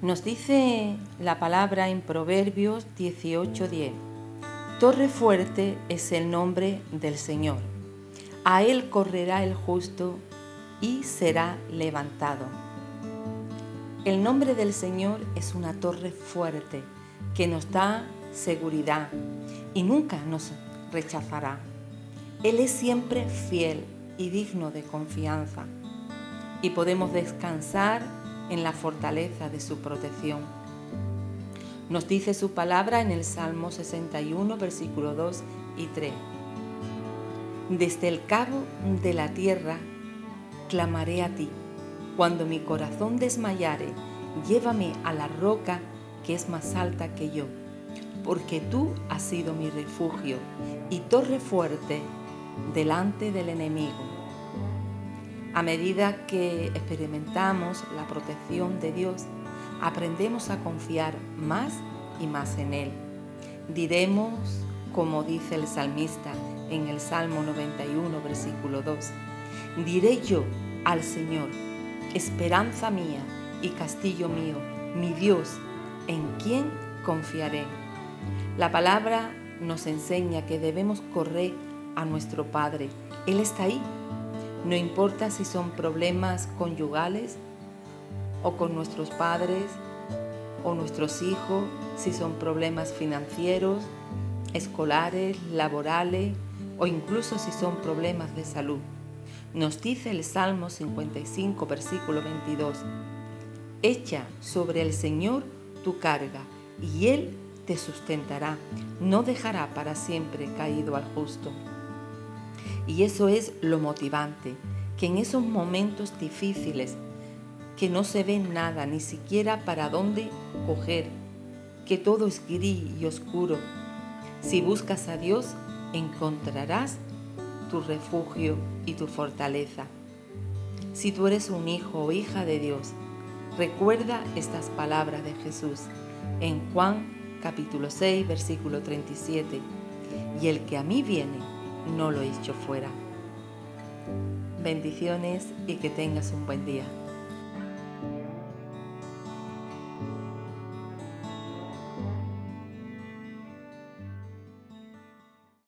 Nos dice la palabra en Proverbios 18:10. Torre fuerte es el nombre del Señor. A él correrá el justo y será levantado. El nombre del Señor es una torre fuerte que nos da seguridad y nunca nos rechazará. Él es siempre fiel y digno de confianza y podemos descansar en la fortaleza de su protección. Nos dice su palabra en el Salmo 61, versículo 2 y 3. Desde el cabo de la tierra clamaré a ti. Cuando mi corazón desmayare, llévame a la roca que es más alta que yo, porque tú has sido mi refugio y torre fuerte delante del enemigo. A medida que experimentamos la protección de Dios, aprendemos a confiar más y más en Él. Diremos, como dice el salmista en el Salmo 91, versículo 2, diré yo al Señor, esperanza mía y castillo mío, mi Dios, en quien confiaré. La palabra nos enseña que debemos correr a nuestro Padre. Él está ahí no importa si son problemas conyugales o con nuestros padres o nuestros hijos, si son problemas financieros, escolares, laborales o incluso si son problemas de salud. Nos dice el Salmo 55, versículo 22, Echa sobre el Señor tu carga y Él te sustentará, no dejará para siempre caído al justo. Y eso es lo motivante, que en esos momentos difíciles, que no se ve nada, ni siquiera para dónde coger, que todo es gris y oscuro, si buscas a Dios, encontrarás tu refugio y tu fortaleza. Si tú eres un hijo o hija de Dios, recuerda estas palabras de Jesús en Juan capítulo 6, versículo 37. Y el que a mí viene, no lo he hecho fuera. Bendiciones y que tengas un buen día.